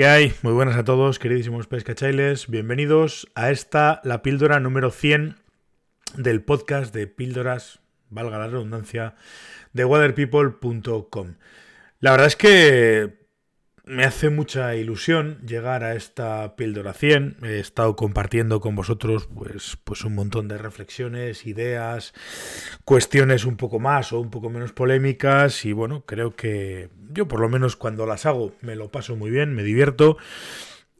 ¿Qué hay? Muy buenas a todos, queridísimos pescachailes. Bienvenidos a esta, la píldora número 100 del podcast de píldoras, valga la redundancia, de waterpeople.com. La verdad es que me hace mucha ilusión llegar a esta píldora 100. He estado compartiendo con vosotros pues, pues un montón de reflexiones, ideas, cuestiones un poco más o un poco menos polémicas y bueno, creo que yo por lo menos cuando las hago me lo paso muy bien, me divierto.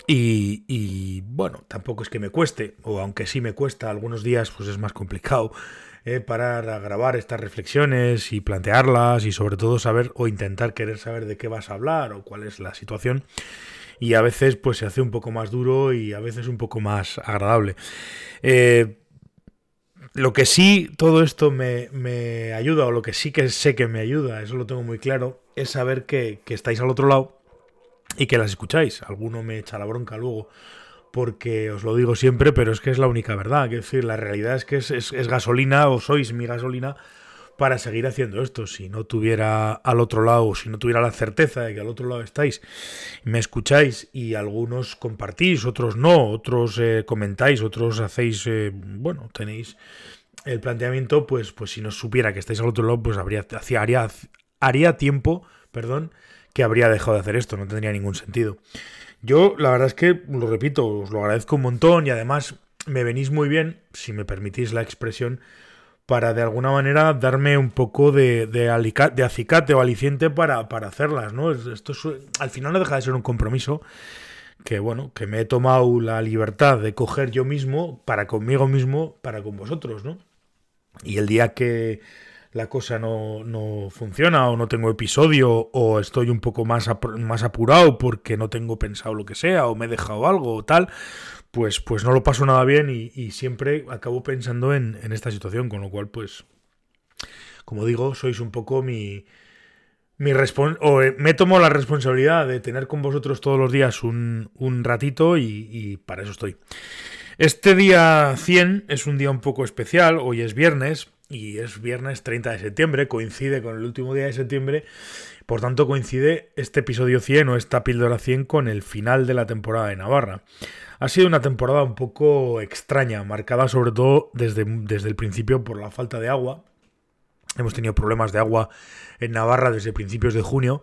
Y, bueno, tampoco es que me cueste, o aunque sí me cuesta, algunos días pues es más complicado eh, parar a grabar estas reflexiones y plantearlas y sobre todo saber o intentar querer saber de qué vas a hablar o cuál es la situación y a veces pues se hace un poco más duro y a veces un poco más agradable. Eh, lo que sí todo esto me, me, ayuda, o lo que sí que sé que me ayuda, eso lo tengo muy claro, es saber que, que estáis al otro lado y que las escucháis. Alguno me echa la bronca luego porque os lo digo siempre, pero es que es la única verdad. Quiero decir, la realidad es que es, gasolina o sois mi gasolina para seguir haciendo esto. Si no tuviera al otro lado, si no tuviera la certeza de que al otro lado estáis, me escucháis y algunos compartís, otros no, otros eh, comentáis, otros hacéis, eh, bueno, tenéis el planteamiento, pues, pues si no supiera que estáis al otro lado, pues habría, haría, haría tiempo, perdón, que habría dejado de hacer esto, no tendría ningún sentido. Yo, la verdad es que, lo repito, os lo agradezco un montón y además me venís muy bien, si me permitís la expresión, para de alguna manera darme un poco de, de, acicate o aliciente para, para hacerlas, ¿no? Esto al final no deja de ser un compromiso que, bueno, que me he tomado la libertad de coger yo mismo, para conmigo mismo, para con vosotros, ¿no? Y el día que la cosa no, no, funciona o no tengo episodio o estoy un poco más, más apurado porque no tengo pensado lo que sea o me he dejado algo o tal, pues, pues no lo paso nada bien y, siempre acabo pensando en, esta situación, con lo cual pues, como digo, sois un poco mi... Mi o eh, me tomo la responsabilidad de tener con vosotros todos los días un, un ratito y, y para eso estoy. Este día 100 es un día un poco especial, hoy es viernes, y es viernes 30 de septiembre, coincide con el último día de septiembre, por tanto coincide este episodio 100 o esta píldora 100 con el final de la temporada de Navarra. Ha sido una temporada un poco extraña, marcada sobre todo desde, desde el principio por la falta de agua. Hemos tenido problemas de agua en Navarra desde principios de junio.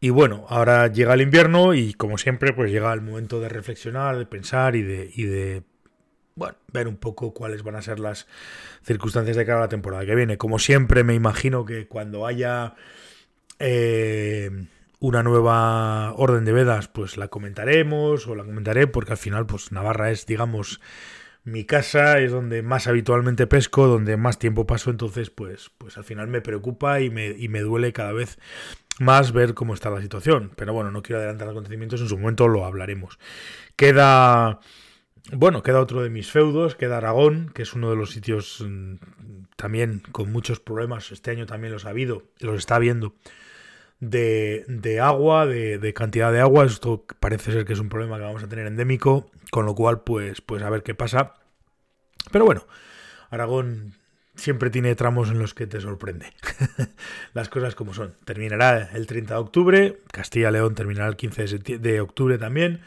Y bueno, ahora llega el invierno y como siempre, pues llega el momento de reflexionar, de pensar y de, y de bueno, ver un poco cuáles van a ser las circunstancias de cara a la temporada que viene. Como siempre, me imagino que cuando haya eh, una nueva orden de vedas, pues la comentaremos o la comentaré, porque al final, pues Navarra es, digamos, mi casa, es donde más habitualmente pesco, donde más tiempo paso, entonces, pues, pues al final me preocupa y me, y me duele cada vez más ver cómo está la situación. Pero bueno, no quiero adelantar acontecimientos, en su momento lo hablaremos. Queda bueno, queda otro de mis feudos, queda Aragón, que es uno de los sitios mm, también con muchos problemas, este año también los ha habido, los está habiendo, de, de agua, de, de, cantidad de agua, esto parece ser que es un problema que vamos a tener endémico, con lo cual pues, pues a ver qué pasa. Pero bueno, Aragón siempre tiene tramos en los que te sorprende. Las cosas como son. Terminará el 30 de octubre, Castilla-León terminará el 15 de octubre también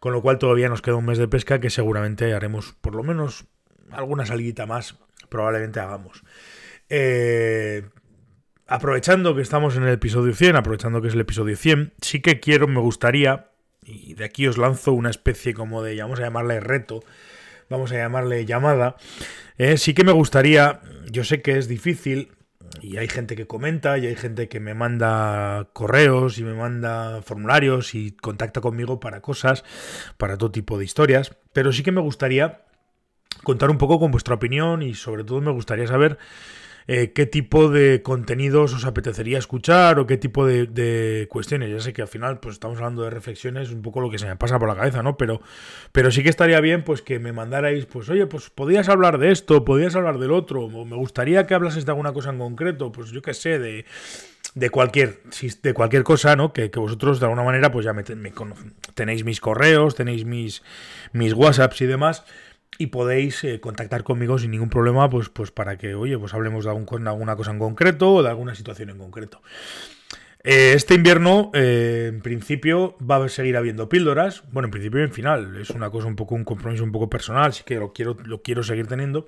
con lo cual todavía nos queda un mes de pesca que seguramente haremos por lo menos alguna salguita más, probablemente hagamos. Eh, aprovechando que estamos en el episodio 100, aprovechando que es el episodio 100, sí que quiero, me gustaría, y de aquí os lanzo una especie como de, vamos a llamarle reto, vamos a llamarle llamada, eh, sí que me gustaría, yo sé que es difícil, y hay gente que comenta y hay gente que me manda correos y me manda formularios y contacta conmigo para cosas, para todo tipo de historias, pero sí que me gustaría contar un poco con vuestra opinión y sobre todo me gustaría saber eh, qué tipo de contenidos os apetecería escuchar o qué tipo de, cuestiones. Ya sé que al final pues estamos hablando de reflexiones, un poco lo que se me pasa por la cabeza, ¿no? Pero, pero sí que estaría bien pues que me mandarais, pues oye, pues podías hablar de esto, podías hablar del otro, o me gustaría que hablases de alguna cosa en concreto, pues yo qué sé, de de cualquier, de cualquier cosa, ¿no? Que, vosotros de alguna manera pues ya me, tenéis mis correos, tenéis mis, mis WhatsApps y demás y podéis eh, contactar conmigo sin ningún problema, pues, pues para que, oye, pues hablemos de, alguna cosa en concreto o de alguna situación en concreto. Eh, este invierno, eh, en principio, va a seguir habiendo píldoras. Bueno, en principio y en final. Es una cosa un poco, un compromiso un poco personal, sí que lo quiero, lo quiero seguir teniendo.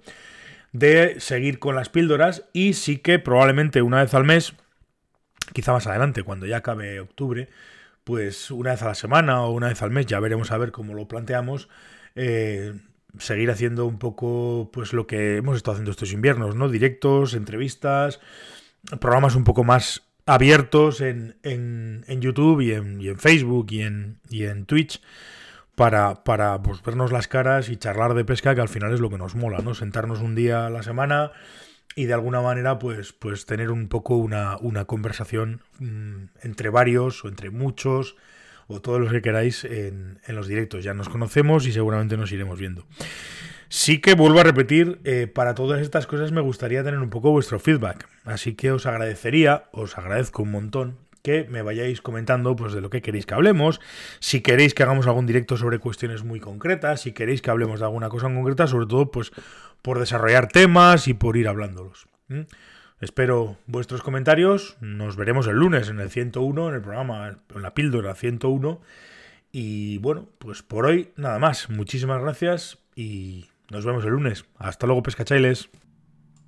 De seguir con las píldoras. Y sí que probablemente una vez al mes, quizá más adelante, cuando ya acabe octubre, pues una vez a la semana o una vez al mes, ya veremos a ver cómo lo planteamos. Seguir haciendo un poco pues lo que hemos estado haciendo estos inviernos, ¿no? Directos, entrevistas, programas un poco más abiertos en, en, en YouTube y en, y en, Facebook y en, y en Twitch para, para pues, vernos las caras y charlar de pesca, que al final es lo que nos mola, ¿no? Sentarnos un día a la semana y de alguna manera pues, pues tener un poco una, una conversación mmm, entre varios o entre muchos o todos los que queráis en, en, los directos. Ya nos conocemos y seguramente nos iremos viendo. Sí que vuelvo a repetir, eh, para todas estas cosas me gustaría tener un poco vuestro feedback. Así que os agradecería, os agradezco un montón que me vayáis comentando pues de lo que queréis que hablemos, si queréis que hagamos algún directo sobre cuestiones muy concretas, si queréis que hablemos de alguna cosa en concreta, sobre todo pues por desarrollar temas y por ir hablándolos. Espero vuestros comentarios. Nos veremos el lunes en el 101, en el programa, en la píldora 101. Y bueno, pues por hoy nada más. Muchísimas gracias y nos vemos el lunes. Hasta luego, pescachailes.